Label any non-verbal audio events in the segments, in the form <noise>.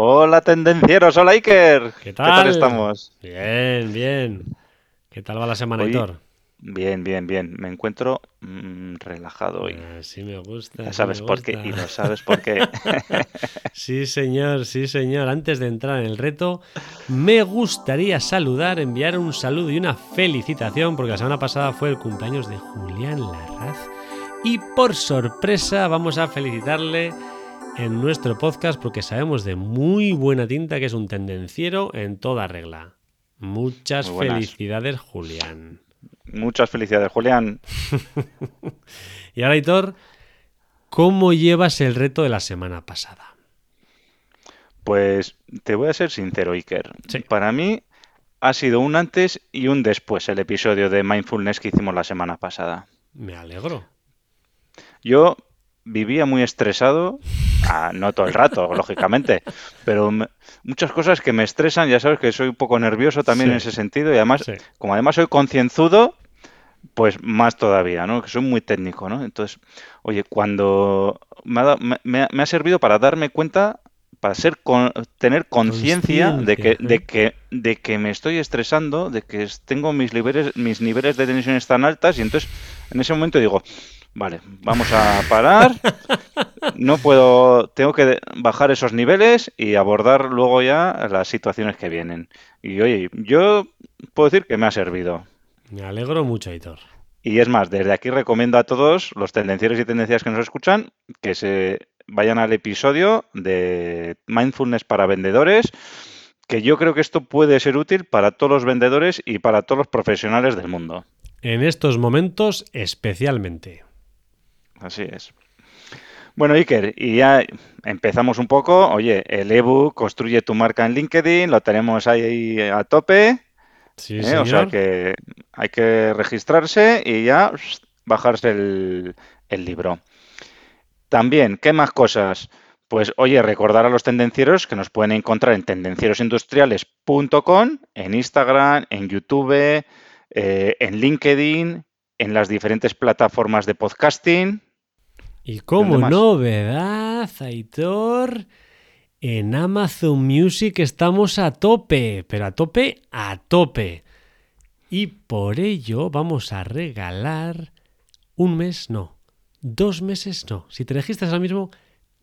Hola, tendencieros. Hola, Iker. ¿Qué tal? estamos? Bien, bien. ¿Qué tal va la semana, Hoy- Aitor? Bien, bien, bien. Me encuentro mm, relajado hoy. Así me gusta. Ya sabes por qué y lo sabes por qué. <laughs> Sí, señor, sí, señor. Antes de entrar en el reto, me gustaría saludar, enviar un saludo y una felicitación, porque la semana pasada fue el cumpleaños de Julián Larraz. Y por sorpresa, vamos a felicitarle en nuestro podcast, porque sabemos de muy buena tinta que es un tendenciero en toda regla. Muchas felicidades, Julián. Muchas felicidades, Julián. <laughs> Y ahora, Hitor, ¿cómo llevas el reto de la semana pasada? Pues te voy a ser sincero, Iker. Sí. Para mí ha sido un antes y un después el episodio de Mindfulness que hicimos la semana pasada. Me alegro. Yo vivía muy estresado, ah, no todo el rato, <laughs> lógicamente, pero me- muchas cosas que me estresan, ya sabes que soy un poco nervioso también Sí. en ese sentido y además, Sí. como además soy concienzudo, pues más todavía, ¿no? Que soy muy técnico, ¿no? Entonces, oye, cuando me ha, dado- me- me ha- servido para darme cuenta, para ser con- tener conciencia de que, de que, de que me estoy estresando, de que tengo mis niveles, mis niveles de tensiones tan altas y entonces en ese momento digo, vale, vamos a parar, no puedo, tengo que bajar esos niveles y abordar luego ya las situaciones que vienen. Y oye, yo puedo decir que me ha servido. Me alegro mucho, Hitor. Y es más, desde aquí recomiendo a todos los tendencieros y tendencias que nos escuchan que se vayan al episodio de Mindfulness para vendedores, que yo creo que esto puede ser útil para todos los vendedores y para todos los profesionales del mundo. En estos momentos, especialmente. Así es. Bueno, Iker, y ya empezamos un poco. Oye, el ebook Construye tu marca en LinkedIn, lo tenemos ahí a tope. Sí, ¿eh? señor. O sea que hay que registrarse y ya bajarse el, el libro. También, ¿qué más cosas? Pues oye, recordar a los tendencieros que nos pueden encontrar en tendencierosindustriales.com, en Instagram, en YouTube, eh, en LinkedIn, en las diferentes plataformas de podcasting. Y como ¿Dónde más? novedad, Aitor, en Amazon Music estamos a tope, pero a tope, a tope. Y por ello vamos a regalar un mes, no, dos meses, no. Si te registras ahora mismo,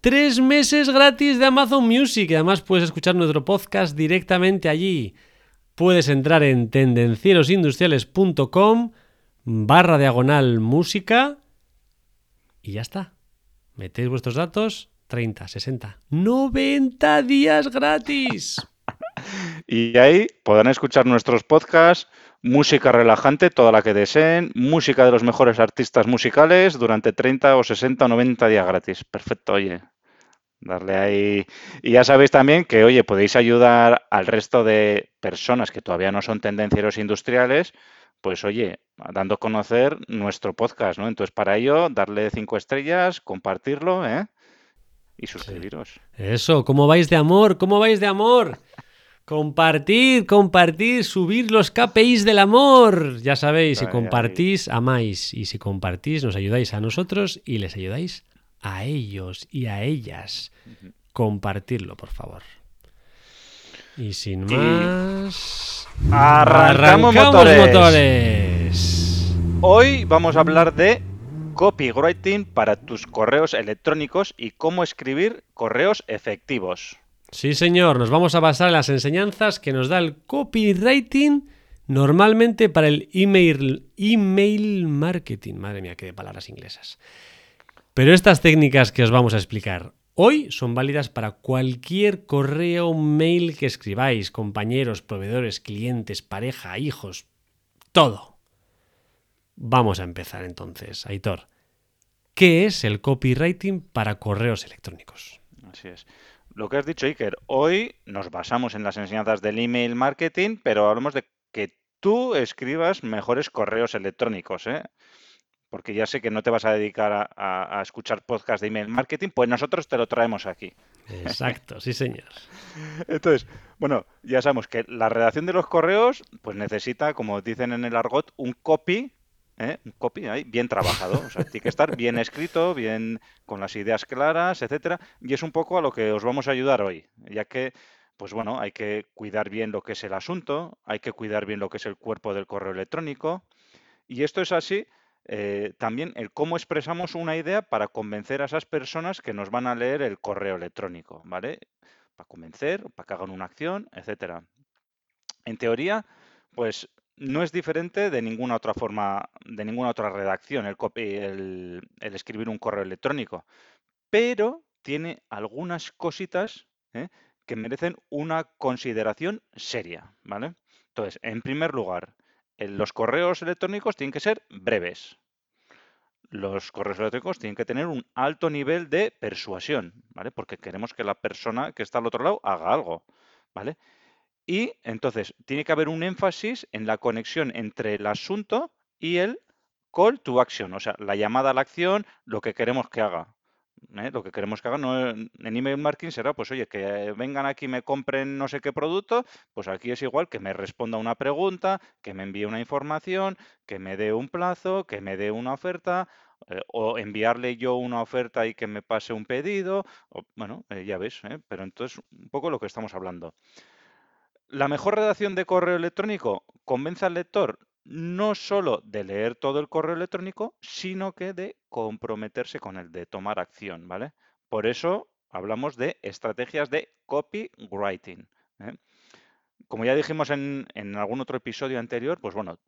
tres meses gratis de Amazon Music. Y además puedes escuchar nuestro podcast directamente allí. Puedes entrar en tendencierosindustriales.com barra diagonal música y ya está. Metéis vuestros datos, 30, 60, 90 días gratis. <laughs> Y ahí podrán escuchar nuestros podcasts, música relajante, toda la que deseen, música de los mejores artistas musicales durante 30 o 60 o 90 días gratis. Perfecto, oye. Darle ahí. Y ya sabéis también que, oye, podéis ayudar al resto de personas que todavía no son tendencieros industriales, pues oye, dando a conocer nuestro podcast, ¿no? Entonces, para ello, darle cinco estrellas, compartirlo, ¿eh? Y suscribiros. Eso, ¿cómo vais de amor? ¿Cómo vais de amor? Compartir, compartir, subir los KPIs del amor. Ya sabéis, si compartís, amáis. Y si compartís, nos ayudáis a nosotros y les ayudáis a ellos y a ellas. Compartirlo, por favor. Y sin más... ¡Arrancamos motores! motores! Hoy vamos a hablar de copywriting para tus correos electrónicos y cómo escribir correos efectivos. Sí, señor, nos vamos a basar en las enseñanzas que nos da el copywriting normalmente para el email, email marketing. Madre mía, qué de palabras inglesas. Pero estas técnicas que os vamos a explicar hoy son válidas para cualquier correo, mail que escribáis, compañeros, proveedores, clientes, pareja, hijos, todo. Vamos a empezar entonces, Aitor. ¿Qué es el copywriting para correos electrónicos? Así es. lo que has dicho, Iker, hoy nos basamos en las enseñanzas del email marketing, pero hablamos de que tú escribas mejores correos electrónicos, ¿eh? Porque ya sé que no te vas a dedicar a, a escuchar podcast de email marketing, pues nosotros te lo traemos aquí. Exacto, sí, señor. <laughs> Entonces, bueno, ya sabemos que la redacción de los correos, pues necesita, como dicen en el argot, un copy ¿eh? un copy ahí bien trabajado. O sea, tiene que estar bien escrito, bien con las ideas claras, etcétera. Y es un poco a lo que os vamos a ayudar hoy, ya que, pues bueno, hay que cuidar bien lo que es el asunto, hay que cuidar bien lo que es el cuerpo del correo electrónico. Y esto es así. Eh, también el cómo expresamos una idea para convencer a esas personas que nos van a leer el correo electrónico, ¿vale? Para convencer, para que hagan una acción, etcétera. En teoría, pues no es diferente de ninguna otra forma, de ninguna otra redacción, el, escribir un correo electrónico, pero tiene algunas cositas ¿eh? que merecen una consideración seria, ¿vale? Entonces, en primer lugar, los correos electrónicos tienen que ser breves. Los correos electrónicos tienen que tener un alto nivel de persuasión, ¿vale? Porque queremos que la persona que está al otro lado haga algo, ¿vale? Y entonces tiene que haber un énfasis en la conexión entre el asunto y el call to action, o sea, la llamada a la acción, lo que queremos que haga. ¿Eh? Lo que queremos que haga no, en email marketing será, pues oye, que vengan aquí y me compren no sé qué producto, pues aquí es igual que me responda una pregunta, que me envíe una información, que me dé un plazo, que me dé una oferta, eh, o enviarle yo una oferta y que me pase un pedido, o, bueno, eh, ya ves, pero entonces un poco lo que estamos hablando. La mejor redacción de correo electrónico convence al lector no solo de leer todo el correo electrónico, sino que de comprometerse con el de tomar acción, ¿vale? Por eso hablamos de estrategias de copywriting. ¿eh? Como ya dijimos en, en algún otro episodio anterior, pues bueno,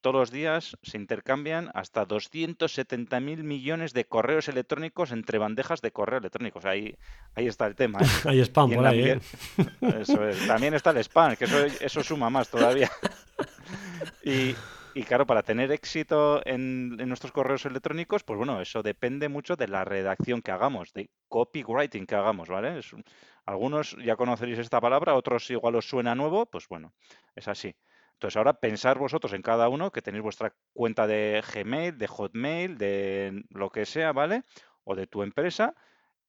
todos los días se intercambian hasta 270.000 millones de correos electrónicos entre bandejas de correo electrónicos. Ahí, ahí está el tema. ¿eh? <laughs> Hay spam por ahí, ¿eh? <laughs> Eso es. También está el spam, que eso, eso suma más todavía. <laughs> Y, claro, para tener éxito en, nuestros correos electrónicos, pues bueno, eso depende mucho de la redacción que hagamos, de copywriting que hagamos, ¿vale? Algunos ya conoceréis esta palabra, otros igual os suena nuevo, pues bueno, es así. Entonces ahora pensar vosotros en cada uno que tenéis vuestra cuenta de Gmail, de Hotmail, de lo que sea, ¿vale? O de tu empresa.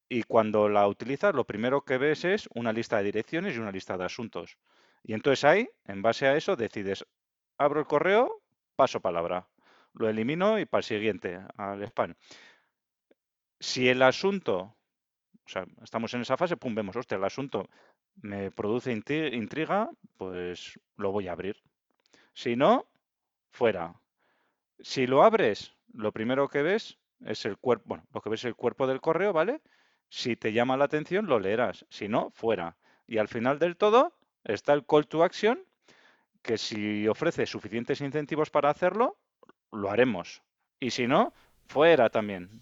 Y cuando la utilizas, lo primero que ves es una lista de direcciones y una lista de asuntos. Y entonces ahí, en base a eso, decides, abro el correo, paso palabra. Lo elimino y para el siguiente, al spam. Si el asunto, o sea, estamos en esa fase, pum, vemos, hostia, el asunto me produce intri- intriga, pues lo voy a abrir. Si no, fuera. Si lo abres, lo primero que ves es el cuerpo, bueno, lo que ves es el cuerpo del correo, ¿vale? Si te llama la atención, lo leerás. Si no, fuera. Y al final del todo está el call to action, que si ofrece suficientes incentivos para hacerlo, lo haremos. Y si no, fuera también.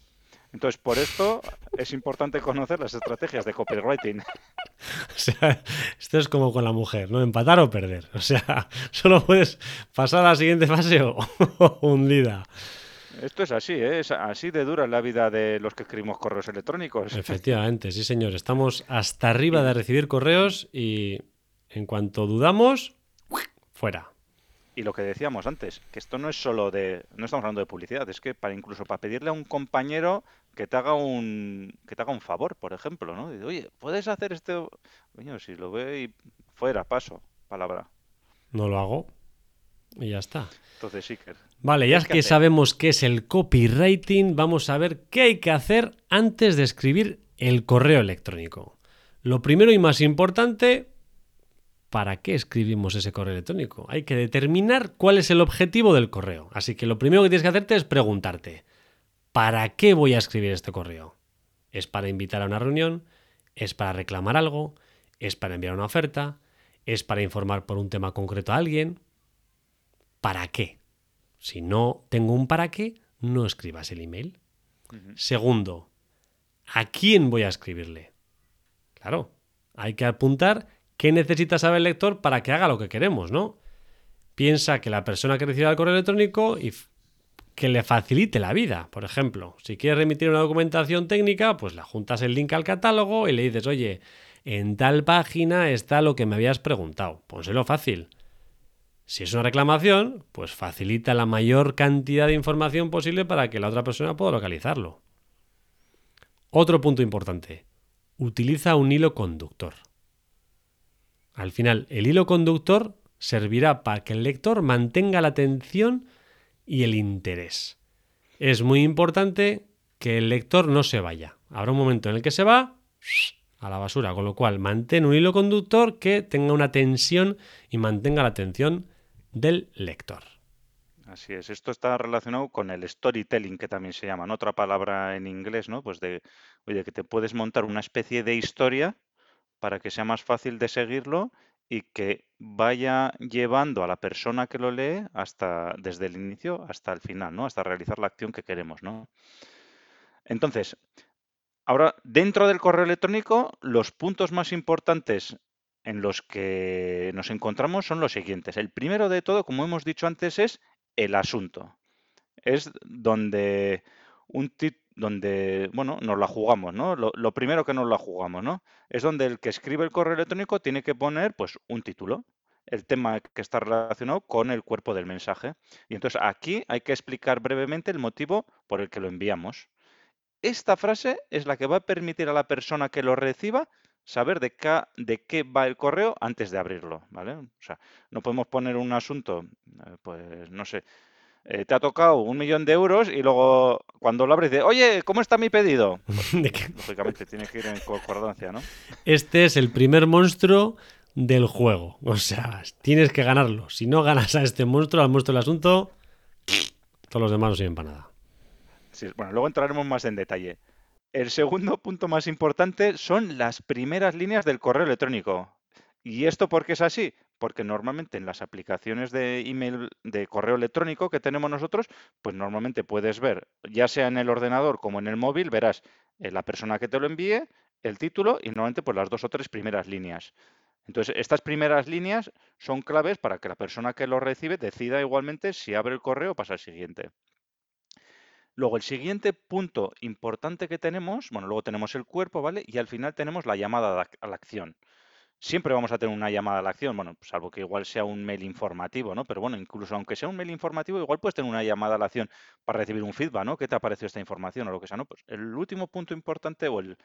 Entonces, por esto es importante conocer las estrategias de copywriting. <laughs> O sea, esto es como con la mujer, ¿no? Empatar o perder. O sea, <laughs> solo puedes pasar a la siguiente fase o, <laughs> o hundida. Esto es así, ¿eh? Es así de dura la vida de los que escribimos correos electrónicos. Efectivamente, sí, señor. Estamos hasta arriba de recibir correos y en cuanto dudamos, fuera. Y lo que decíamos antes, que esto no es solo de, no estamos hablando de publicidad, es que para incluso para pedirle a un compañero que te haga un, que te haga un favor, por ejemplo, ¿no? Dice, Oye, ¿puedes hacer esto? Coño, si lo ve y fuera, paso, palabra. No lo hago y ya está. Entonces, Iker, Vale, ya ¿Qué hay que que sabemos qué es el copywriting, vamos a ver qué hay que hacer antes de escribir el correo electrónico. Lo primero y más importante, ¿para qué escribimos ese correo electrónico? Hay que determinar cuál es el objetivo del correo. Así que lo primero que tienes que hacerte es preguntarte, ¿para qué voy a escribir este correo? ¿Es para invitar a una reunión? ¿Es para reclamar algo? ¿Es para enviar una oferta? ¿Es para informar por un tema concreto a alguien? ¿Para qué? Si no tengo un para qué, no escribas el email. Segundo, ¿a quién voy a escribirle? Claro, hay que apuntar qué necesita saber el lector para que haga lo que queremos, ¿no? Piensa que la persona que reciba el correo electrónico y que le facilite la vida. Por ejemplo, si quieres remitir una documentación técnica, pues le juntas el link al catálogo y le dices, oye, en tal página está lo que me habías preguntado. Pónselo fácil. Si es una reclamación, pues facilita la mayor cantidad de información posible para que la otra persona pueda localizarlo. Otro punto importante. Utiliza un hilo conductor. Al final, el hilo conductor servirá para que el lector mantenga la atención y el interés. Es muy importante que el lector no se vaya. Habrá un momento en el que se va a la basura, con lo cual mantén un hilo conductor que tenga una tensión y mantenga la atención del lector. Así es, esto está relacionado con el storytelling, que también se llama, otra palabra en inglés, ¿no? Pues de, que te puedes montar una especie de historia para que sea más fácil de seguirlo y que vaya llevando a la persona que lo lee hasta desde el inicio hasta el final, ¿no? Hasta realizar la acción que queremos, ¿no? Entonces, ahora dentro del correo electrónico, los puntos más importantes en los que nos encontramos son los siguientes. El primero de todo, como hemos dicho antes, es el asunto. Es donde un, donde, bueno, nos la jugamos, ¿no? Lo, primero que nos la jugamos, ¿no? Es donde el que escribe el correo electrónico tiene que poner, pues, un título, el tema que está relacionado con el cuerpo del mensaje. Y entonces aquí hay que explicar brevemente el motivo por el que lo enviamos. Esta frase es la que va a permitir a la persona que lo reciba saber de qué, de qué va el correo antes de abrirlo, ¿vale? O sea, no podemos poner un asunto, eh, pues, no sé, eh, te ha tocado un millón de euros y luego cuando lo abres dice, oye, ¿cómo está mi pedido? <laughs> Pues, lógicamente tiene que ir en concordancia, ¿no? Este es el primer monstruo del juego. O sea, tienes que ganarlo. Si no ganas a este monstruo, al monstruo del asunto, todos los demás no sirven para nada. Sí, bueno, luego entraremos más en detalle. El segundo punto más importante son las primeras líneas del correo electrónico. ¿Y esto por qué es así? Porque normalmente en las aplicaciones de email, de correo electrónico que tenemos nosotros, pues normalmente puedes ver, ya sea en el ordenador como en el móvil, verás eh, la persona que te lo envíe, el título y normalmente pues las dos o tres primeras líneas. Entonces, estas primeras líneas son claves para que la persona que lo recibe decida igualmente si abre el correo o pasa al siguiente. Luego, el siguiente punto importante que tenemos, bueno, luego tenemos el cuerpo, ¿vale? Y al final tenemos la llamada a la acción siempre vamos a tener una llamada a la acción, bueno, salvo que igual sea un mail informativo, ¿no? Pero bueno, incluso aunque sea un mail informativo, igual puedes tener una llamada a la acción para recibir un feedback, ¿no? ¿Qué te ha parecido esta información o lo que sea, ¿no? Pues el último punto importante o el,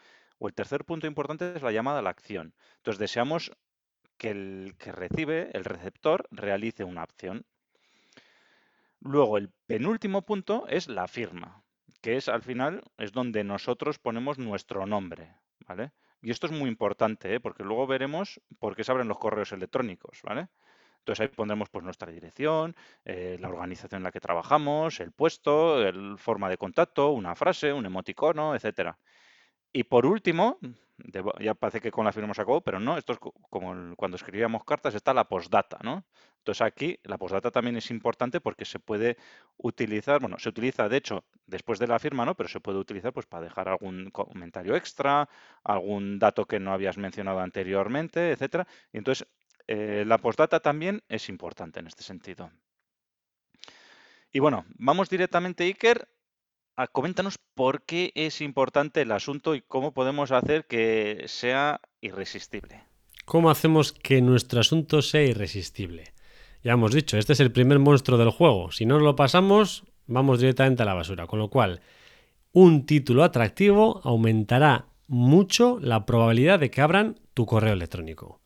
tercer punto importante es la llamada a la acción. Entonces deseamos que el que recibe, el receptor, realice una acción. Luego, el penúltimo punto es la firma, que es al final, es donde nosotros ponemos nuestro nombre, ¿vale? Y esto es muy importante, ¿eh? porque luego veremos por qué se abren los correos electrónicos, ¿vale? Entonces ahí pondremos pues nuestra dirección, eh, la organización en la que trabajamos, el puesto, el forma de contacto, una frase, un emoticono, etcétera. Y por último, ya parece que con la firma se acabó, pero no, esto es como cuando escribíamos cartas, está la postdata, ¿no? Entonces aquí la postdata también es importante porque se puede utilizar, bueno, se utiliza de hecho después de la firma, ¿no? Pero se puede utilizar pues para dejar algún comentario extra, algún dato que no habías mencionado anteriormente, etcétera. Y entonces eh, la postdata también es importante en este sentido. Y bueno, vamos directamente, Iker, Ah, coméntanos por qué es importante el asunto y cómo podemos hacer que sea irresistible. ¿Cómo hacemos que nuestro asunto sea irresistible? Ya hemos dicho, este es el primer monstruo del juego. Si no lo pasamos, vamos directamente a la basura. Con lo cual, un título atractivo aumentará mucho la probabilidad de que abran tu correo electrónico.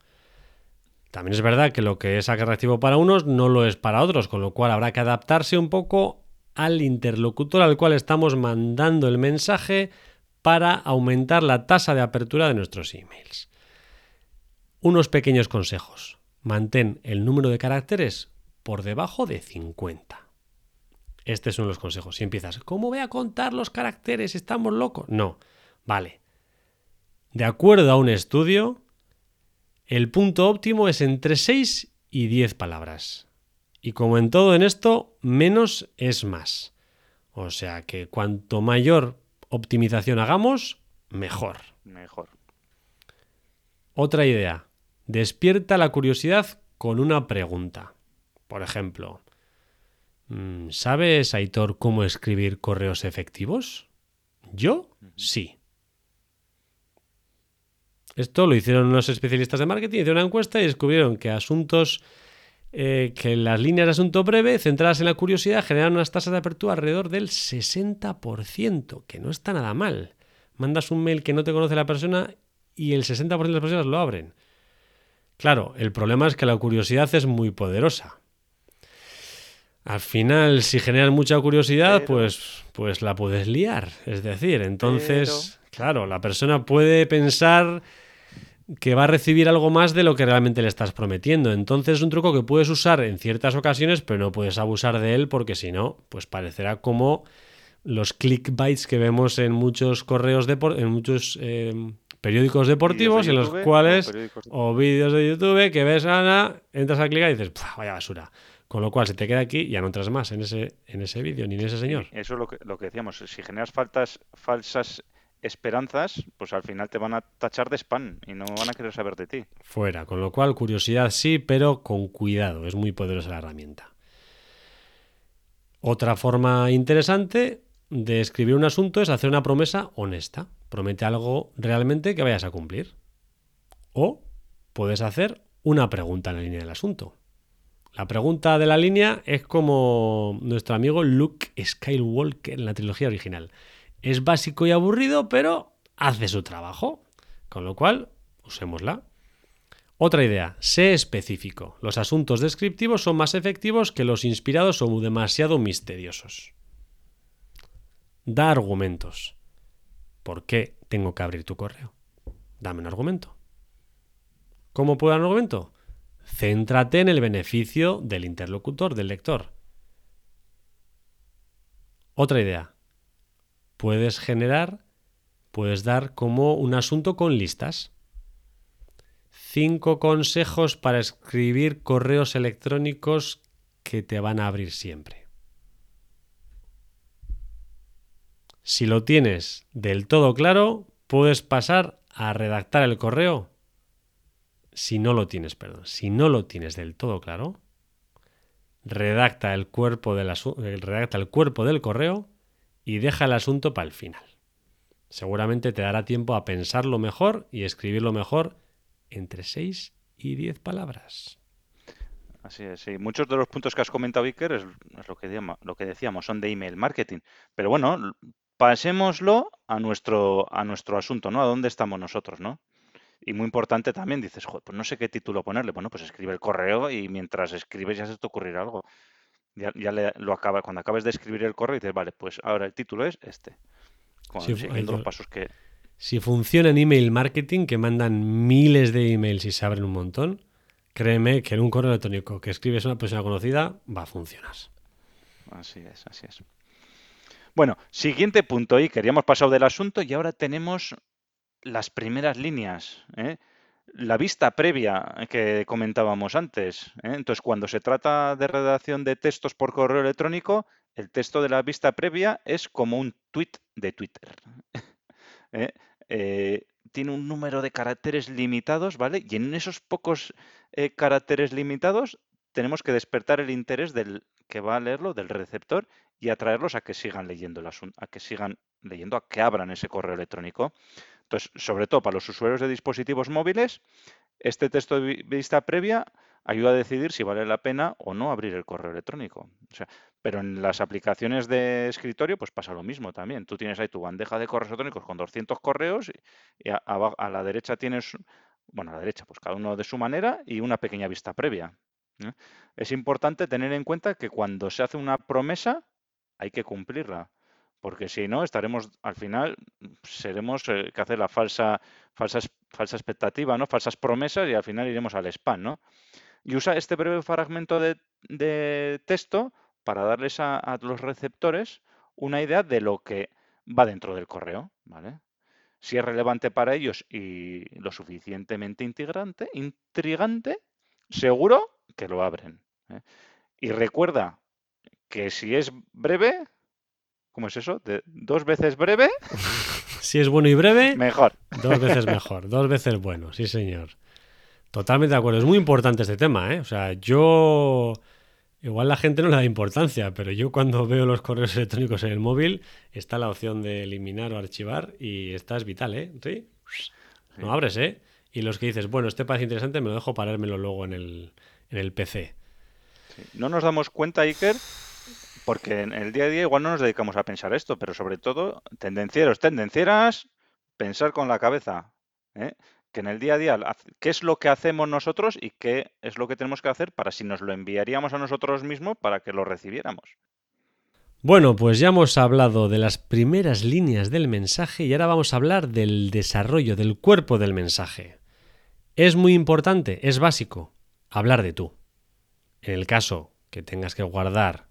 También es verdad que lo que es atractivo para unos no lo es para otros, con lo cual habrá que adaptarse un poco al interlocutor al cual estamos mandando el mensaje para aumentar la tasa de apertura de nuestros emails. Unos pequeños consejos. Mantén el número de caracteres por debajo de 50. Estos son los consejos. Si empiezas, ¿cómo voy a contar los caracteres? ¿Estamos locos? No. Vale. De acuerdo a un estudio, el punto óptimo es entre 6 y 10 palabras. Y como en todo en esto, menos es más. O sea que cuanto mayor optimización hagamos, mejor. Mejor. Otra idea. Despierta la curiosidad con una pregunta. Por ejemplo, mm, ¿sabes, Aitor, cómo escribir correos efectivos? Yo sí. Esto lo hicieron unos especialistas de marketing, hicieron una encuesta y descubrieron que asuntos, eh, que las líneas de asunto breve, centradas en la curiosidad, generan unas tasas de apertura alrededor del 60%, que no está nada mal. Mandas un mail que no te conoce la persona y el 60% de las personas lo abren. Claro, el problema es que la curiosidad es muy poderosa. Al final, si generas mucha curiosidad, Pero- pues, pues la puedes liar. Es decir, entonces, claro, la persona puede pensar que va a recibir algo más de lo que realmente le estás prometiendo. Entonces es un truco que puedes usar en ciertas ocasiones, pero no puedes abusar de él porque si no, pues parecerá como los clickbaits que vemos en muchos correos en muchos eh, periódicos deportivos, de en los o cuales o vídeos de YouTube que ves Ana, entras a clicar y dices, "Pua, vaya basura. Con lo cual, si te queda aquí, ya no entras más en ese, en ese vídeo ni en ese señor. Eso es lo que, lo que decíamos. Si generas faltas, falsas esperanzas, pues al final te van a tachar de spam y no van a querer saber de ti. Fuera. Con lo cual, curiosidad sí, pero con cuidado. Es muy poderosa la herramienta. Otra forma interesante de escribir un asunto es hacer una promesa honesta. Promete algo realmente que vayas a cumplir. O puedes hacer una pregunta en la línea del asunto. La pregunta de la línea es como nuestro amigo Luke Skywalker en la trilogía original. Es básico y aburrido, pero hace su trabajo. Con lo cual, usémosla. Otra idea, sé específico. Los asuntos descriptivos son más efectivos que los inspirados o demasiado misteriosos. Da argumentos. ¿Por qué tengo que abrir tu correo? Dame un argumento. ¿Cómo puedo dar un argumento? Céntrate en el beneficio del interlocutor, del lector. Otra idea. Puedes generar, puedes dar como un asunto con listas. Cinco consejos para escribir correos electrónicos que te van a abrir siempre. Si lo tienes del todo claro, puedes pasar a redactar el correo. Si no lo tienes, perdón, si no lo tienes del todo claro, redacta el cuerpo eh, redacta el cuerpo del correo y deja el asunto para el final. Seguramente te dará tiempo a pensarlo mejor y escribirlo mejor entre 6 y 10 palabras. Así es, sí. Muchos de los puntos que has comentado, Iker, es, lo, que lo que decíamos, son de email marketing. Pero bueno, pasémoslo a nuestro, a nuestro asunto, ¿no? A dónde estamos nosotros, ¿no? Y muy importante también, dices, joder, pues no sé qué título ponerle. Bueno, pues escribe el correo y mientras escribes ya se te ocurrirá algo. Ya, ya le- lo acaba, cuando acabes de escribir el correo dices, vale, pues ahora el título es este. Sí, siguiendo hay los pasos que... Si funciona en email marketing, que mandan miles de emails y se abren un montón, créeme que en un correo electrónico que escribes a una persona conocida va a funcionar. Así es, así es. Bueno, siguiente punto, Iker. Ya hemos pasado del asunto y ahora tenemos las primeras líneas. ¿eh? La vista previa que comentábamos antes. ¿eh? Entonces, cuando se trata de redacción de textos por correo electrónico, el texto de la vista previa es como un tweet de Twitter. <laughs> ¿eh? Eh, tiene un número de caracteres limitados, ¿vale? Y en esos pocos caracteres limitados tenemos que despertar el interés del que va a leerlo, del receptor, y atraerlos a que sigan leyendo el asunto, a que sigan leyendo, a que abran ese correo electrónico. Entonces, sobre todo para los usuarios de dispositivos móviles, este texto de vi- vista previa ayuda a decidir si vale la pena o no abrir el correo electrónico. O sea, pero en las aplicaciones de escritorio, pues pasa lo mismo también. Tú tienes ahí tu bandeja de correos electrónicos con 200 correos y, a, a la derecha tienes, bueno, a la derecha, pues cada uno de su manera y una pequeña vista previa. ¿eh? Es importante tener en cuenta que cuando se hace una promesa hay que cumplirla, porque si no estaremos al final seremos eh, que hacer la falsa falsa falsa expectativa, ¿no? Falsas promesas y al final iremos al spam, ¿no? Y usa este breve fragmento de, texto para darles a, los receptores una idea de lo que va dentro del correo, ¿vale? Si es relevante para ellos y lo suficientemente integrante, intrigante, seguro que lo abren. ¿eh? Y recuerda que si es breve, ¿cómo es eso? De dos veces breve, <laughs> Si es bueno y breve, mejor. dos veces mejor, dos veces bueno, sí señor. Totalmente de acuerdo. Es muy importante este tema, ¿eh? O sea, yo... Igual la gente no le da importancia, pero yo cuando veo los correos electrónicos en el móvil, está la opción de eliminar o archivar y esta es vital, ¿eh? ¿Sí? No abres, ¿eh? y los que dices, bueno, este parece interesante, me lo dejo para vérmelo luego en el, en el PC. No nos damos cuenta, Iker, porque en el día a día igual no nos dedicamos a pensar esto, pero sobre todo, tendencieros, tendencieras, pensar con la cabeza. ¿eh? Que en el día a día, ¿qué es lo que hacemos nosotros y qué es lo que tenemos que hacer para si nos lo enviaríamos a nosotros mismos para que lo recibiéramos? Bueno, pues ya hemos hablado de las primeras líneas del mensaje y ahora vamos a hablar del desarrollo del cuerpo del mensaje. Es muy importante, es básico, hablar de tú. En el caso que tengas que guardar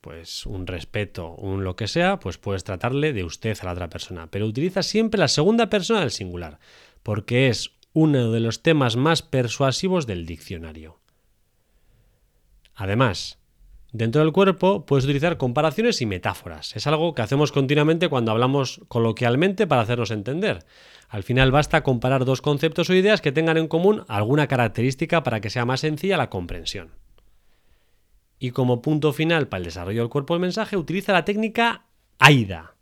pues un respeto, un lo que sea, pues puedes tratarle de usted a la otra persona, pero utiliza siempre la segunda persona del singular, porque es uno de los temas más persuasivos del diccionario. Además, dentro del cuerpo puedes utilizar comparaciones y metáforas. Es algo que hacemos continuamente cuando hablamos coloquialmente para hacernos entender. Al final basta comparar dos conceptos o ideas que tengan en común alguna característica para que sea más sencilla la comprensión. Y como punto final para el desarrollo del cuerpo del mensaje, utiliza la técnica AIDA.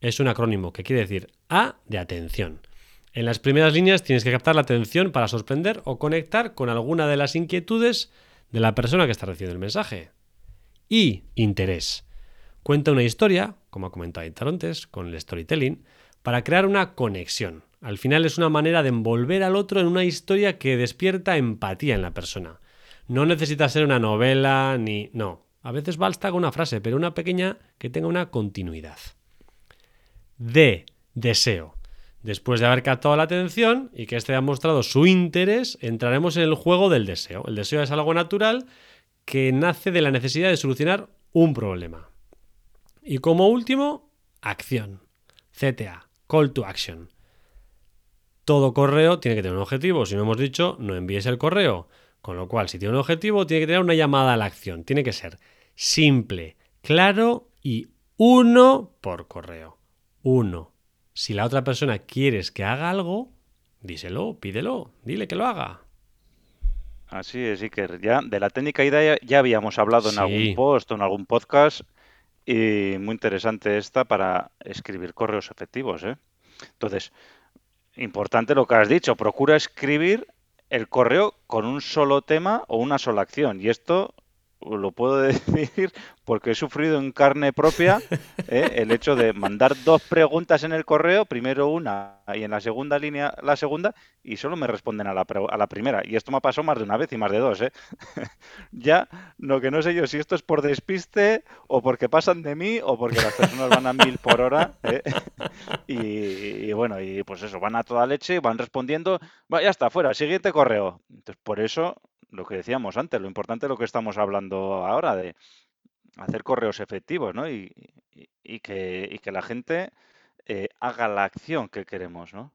Es un acrónimo que quiere decir A de atención. En las primeras líneas tienes que captar la atención para sorprender o conectar con alguna de las inquietudes de la persona que está recibiendo el mensaje. Y interés. Cuenta una historia, como ha comentado antes, con el storytelling, para crear una conexión. Al final es una manera de envolver al otro en una historia que despierta empatía en la persona. No necesita ser una novela ni... No, a veces basta con una frase, pero una pequeña que tenga una continuidad. D. Deseo. Después de haber captado la atención y que éste haya mostrado su interés, entraremos en el juego del deseo. El deseo es algo natural que nace de la necesidad de solucionar un problema. Y como último, acción. CTA, Call to Action. Todo correo tiene que tener un objetivo. Si no hemos dicho, no envíes el correo. Con lo cual, si tiene un objetivo, tiene que tener una llamada a la acción. Tiene que ser simple, claro y uno por correo. Uno. Si la otra persona quieres que haga algo, díselo, pídelo, dile que lo haga. Así es, Iker. Ya de la técnica IDEA ya habíamos hablado en algún post o en algún podcast y muy interesante esta para escribir correos efectivos. ¿eh? Entonces, importante lo que has dicho, procura escribir el correo con un solo tema o una sola acción. Y esto lo puedo <laughs> decir porque he sufrido en carne propia ¿eh? el hecho de mandar dos preguntas en el correo, primero una y en la segunda línea la segunda, y solo me responden a la, primera. Y esto me ha pasado más de una vez y más de dos. ¿eh? <laughs> ya, lo que no sé yo si esto es por despiste o porque pasan de mí o porque las personas van a mil por hora. ¿eh? <laughs> y, bueno, y pues eso, van a toda leche, van respondiendo, ya está, fuera, siguiente correo. Entonces, por eso lo que decíamos antes, lo importante es lo que estamos hablando ahora, de hacer correos efectivos, ¿no? Y, que, la gente eh, haga la acción que queremos, ¿no?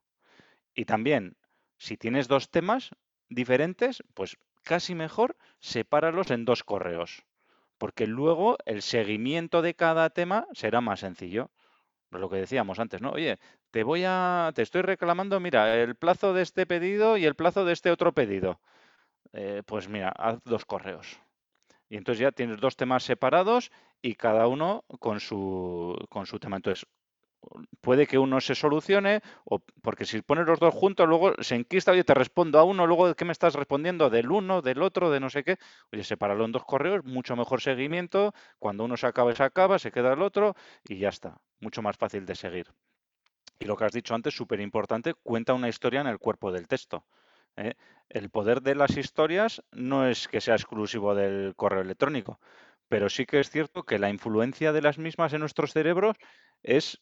Y también, si tienes dos temas diferentes, pues casi mejor sepáralos en dos correos, porque luego el seguimiento de cada tema será más sencillo. Lo que decíamos antes, ¿no? Oye, te voy a, te estoy reclamando, mira, el plazo de este pedido y el plazo de este otro pedido. Eh, pues mira, haz dos correos. Y entonces ya tienes dos temas separados y cada uno con su, con su tema. Entonces, puede que uno se solucione, o porque si pones los dos juntos, luego se enquista, oye, te respondo a uno, luego de qué me estás respondiendo, del uno, del otro, de no sé qué. Oye, sepáralo en dos correos, mucho mejor seguimiento. Cuando uno se acaba, se acaba, se queda el otro y ya está. Mucho más fácil de seguir. Y lo que has dicho antes, súper importante, cuenta una historia en el cuerpo del texto. ¿Eh? El poder de las historias no es que sea exclusivo del correo electrónico, pero sí que es cierto que la influencia de las mismas en nuestros cerebros es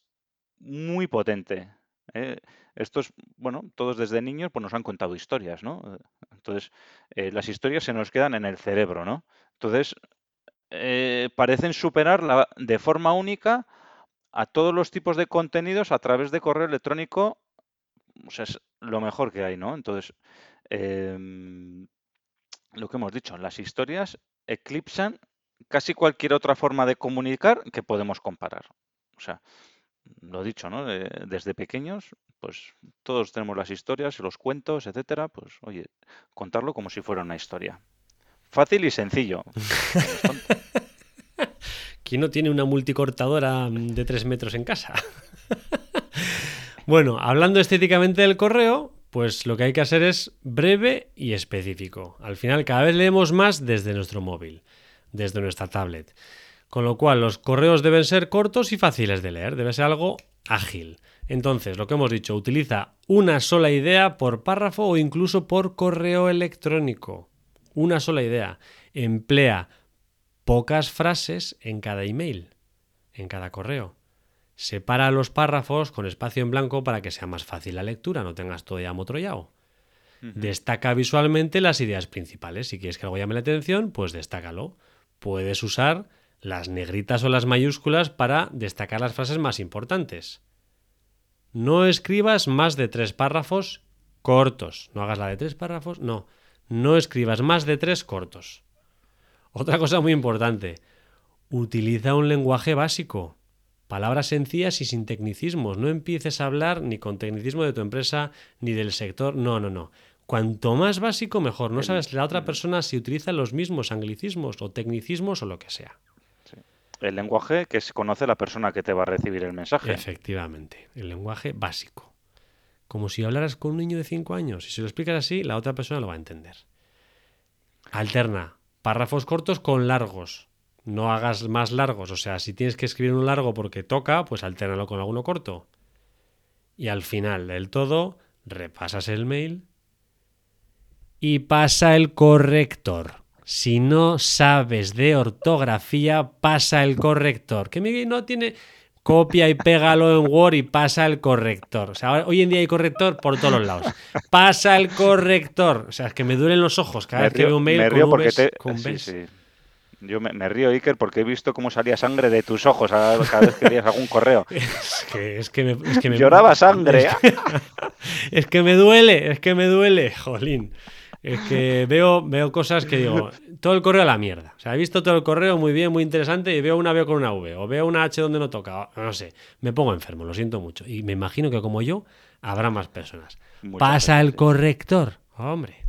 muy potente. ¿eh? Estos, bueno, todos desde niños pues nos han contado historias, ¿no? Entonces, eh, las historias se nos quedan en el cerebro, ¿no? Entonces, parecen superar la, de forma única a todos los tipos de contenidos a través de correo electrónico o sea, es lo mejor que hay, ¿no? Entonces, em, lo que hemos dicho, las historias eclipsan casi cualquier otra forma de comunicar que podemos comparar. O sea, lo dicho, ¿no? desde pequeños, pues todos tenemos las historias, los cuentos, etcétera. Pues, oye, contarlo como si fuera una historia. Fácil y sencillo. ¿Quién no <laughs> tiene una multicortadora de tres metros en casa? <laughs> Bueno, hablando estéticamente del correo, pues lo que hay que hacer es breve y específico. Al final cada vez leemos más desde nuestro móvil, desde nuestra tablet. Con lo cual los correos deben ser cortos y fáciles de leer, debe ser algo ágil. Entonces, lo que hemos dicho, utiliza una sola idea por párrafo o incluso por correo electrónico. Una sola idea. Emplea pocas frases en cada email, en cada correo. Separa los párrafos con espacio en blanco para que sea más fácil la lectura, no tengas todo ya amotrollado. Destaca visualmente las ideas principales. Si quieres que algo llame la atención, pues destácalo. Puedes usar las negritas o las mayúsculas para destacar las frases más importantes. No escribas más de tres párrafos cortos. No hagas la de tres párrafos, no. No escribas más de tres cortos. Otra cosa muy importante. Utiliza un lenguaje básico. Palabras sencillas y sin tecnicismos. No empieces a hablar ni con tecnicismo de tu empresa ni del sector. No, no, no. Cuanto más básico, mejor. No sabes la otra persona si utiliza los mismos anglicismos o tecnicismos o lo que sea. El lenguaje que se conoce la persona que te va a recibir el mensaje. Efectivamente, el lenguaje básico. Como si hablaras con un niño de 5 años. Si se lo explicas así, la otra persona lo va a entender. Alterna párrafos cortos con largos. No hagas más largos. O sea, si tienes que escribir un largo porque toca, pues alternalo con alguno corto. Y al final del todo, repasas el mail y pasa el corrector. Si no sabes de ortografía, pasa el corrector. Que Miguel no tiene copia y pégalo en Word y pasa el corrector. O sea, hoy en día hay corrector por todos los lados. Pasa el corrector. O sea, es que me duelen los ojos cada vez que veo un mail me con río porque Vs, te... con sí, Vs. sí. Yo me, me río, Iker, porque he visto cómo salía sangre de tus ojos cada cada vez que leías algún correo. <laughs> Es que, es que me, es que me- Lloraba <laughs> sangre. Es <laughs> que, es que me duele, es que me duele, jolín. Es que veo, veo cosas que digo, todo el correo a la mierda. O sea, he visto todo el correo muy bien, muy interesante, y veo una B con una V, o veo una H donde no toca, o no sé. Me pongo enfermo, lo siento mucho. Y me imagino que como yo, habrá más personas. Pasa gente, el corrector. Hombre.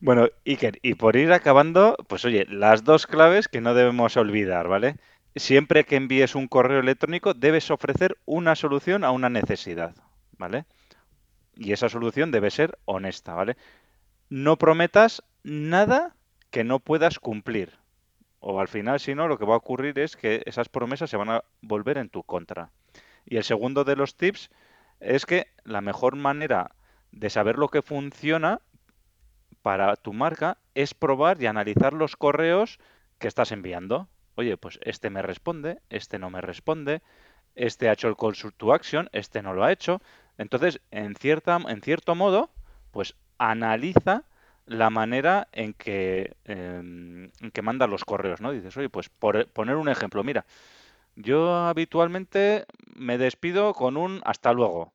Bueno, Iker, y por ir acabando, pues oye, las dos claves que no debemos olvidar, ¿vale? Siempre que envíes un correo electrónico, debes ofrecer una solución a una necesidad, ¿vale? Y esa solución debe ser honesta, ¿vale? No prometas nada que no puedas cumplir. O al final, si no, lo que va a ocurrir es que esas promesas se van a volver en tu contra. Y el segundo de los tips es que la mejor manera de saber lo que funciona para tu marca es probar y analizar los correos que estás enviando. Oye, pues este me responde, este no me responde, este ha hecho el call to action, este no lo ha hecho. Entonces, en cierta, en cierto modo, pues analiza la manera en que, eh, en que los correos, ¿no? Dices, oye, pues por poner un ejemplo, mira, yo habitualmente me despido con un hasta luego.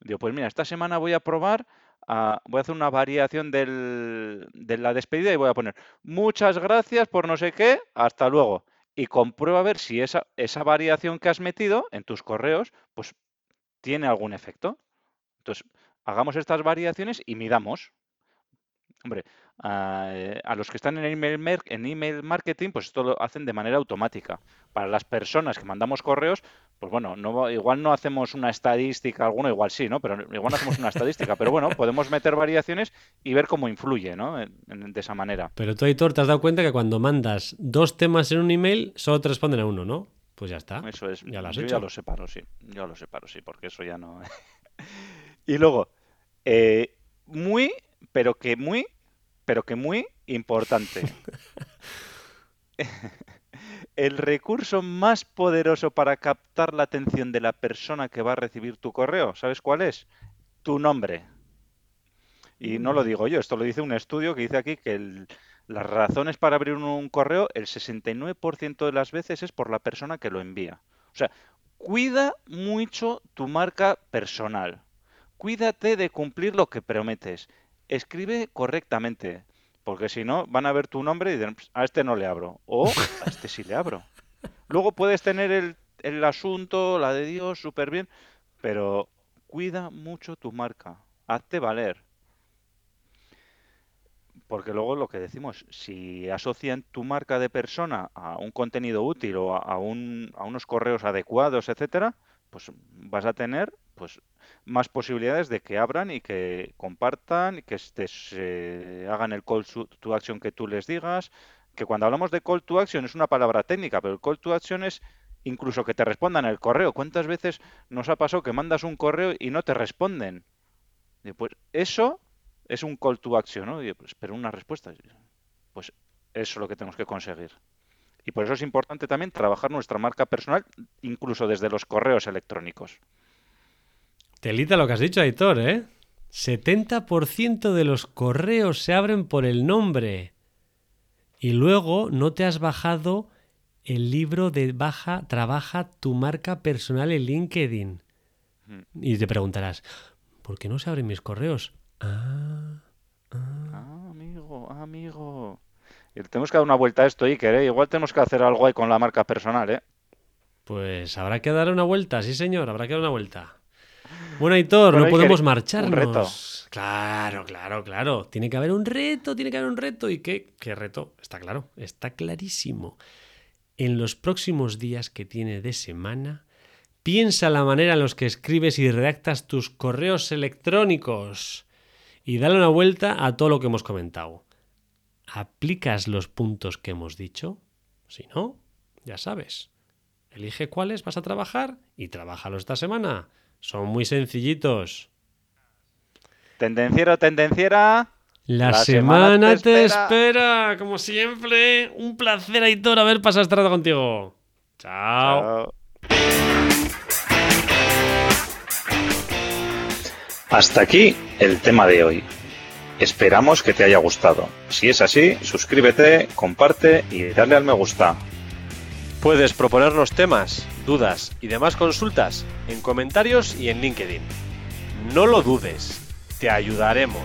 Digo, pues mira, esta semana voy a probar, a- voy a hacer una variación de la despedida y voy a poner muchas gracias por no sé qué, hasta luego. Y comprueba a ver si esa, esa variación que has metido en tus correos, pues tiene algún efecto. Entonces, hagamos estas variaciones y midamos. Hombre, a, eh, a los que están en email, en email marketing, pues esto lo hacen de manera automática. Para las personas que mandamos correos, pues bueno, no, igual no hacemos una estadística, alguno igual sí, ¿no? Pero igual no hacemos una estadística, pero bueno, podemos meter variaciones y ver cómo influye, ¿no? En- en- de esa manera. Pero tú, Aitor, te has dado cuenta que cuando mandas dos temas en un email, solo te responden a uno, ¿no? Pues ya está. Eso es. Ya lo has yo hecho. ya lo separo, sí. Yo lo separo, sí, porque eso ya no. <laughs> y luego, eh, muy, pero que muy, pero que muy importante. <laughs> El recurso más poderoso para captar la atención de la persona que va a recibir tu correo, ¿sabes cuál es? Tu nombre. Y no lo digo yo, esto lo dice un estudio que dice aquí que el- las razones para abrir un, un correo, el 69% de las veces es por la persona que lo envía. O sea, cuida mucho tu marca personal. Cuídate de cumplir lo que prometes. Escribe correctamente, porque si no, van a ver tu nombre y dirán, "Ps, a este no le abro, o a este sí le abro. Luego puedes tener el, el asunto, la de Dios, súper bien, pero cuida mucho tu marca. Hazte valer. Porque luego lo que decimos, si asocian tu marca de persona a un contenido útil o a un- a unos correos adecuados, etcétera, pues vas a tener pues más posibilidades de que abran y que compartan, y que se hagan el call to action que tú les digas, que cuando hablamos de call to action es una palabra técnica, pero el call to action es incluso que te respondan el correo. ¿Cuántas veces nos ha pasado que mandas un correo y no te responden? pues eso es un call to action, ¿no? pues, pero una respuesta. Pues eso es lo que tenemos que conseguir. Y por eso es importante también trabajar nuestra marca personal, incluso desde los correos electrónicos. Telita lo que has dicho, Aitor, ¿eh? 70% de los correos se abren por el nombre. Y luego no te has bajado el libro de Baja, Trabaja tu marca personal en LinkedIn. Y te preguntarás, ¿por qué no se abren mis correos? Ah, ah. ah amigo, amigo. tenemos que dar una vuelta a esto, Iker, ¿eh? Igual tenemos que hacer algo ahí con la marca personal, ¿eh? Pues habrá que dar una vuelta, sí señor, habrá que dar una vuelta. Bueno, Aitor, no podemos marcharnos. Un reto. Claro, claro, claro. Tiene que haber un reto, tiene que haber un reto. ¿Y qué? ¿Qué reto? Está claro, está clarísimo. En los próximos días que tiene de semana, piensa la manera en los que escribes y redactas tus correos electrónicos y dale una vuelta a todo lo que hemos comentado. ¿Aplicas los puntos que hemos dicho? Si no, ya sabes. Elige cuáles vas a trabajar y trabájalo esta semana. Son muy sencillitos. Tendenciero, tendenciera. La, semana, te, espera. como siempre. Un placer, Aitor, haber pasado este rato contigo. Chao. Hasta aquí el tema de hoy. Esperamos que te haya gustado. Si es así, suscríbete, comparte y dale al me gusta. Puedes proponernos temas, dudas y demás consultas en comentarios y en LinkedIn. No lo dudes, te ayudaremos.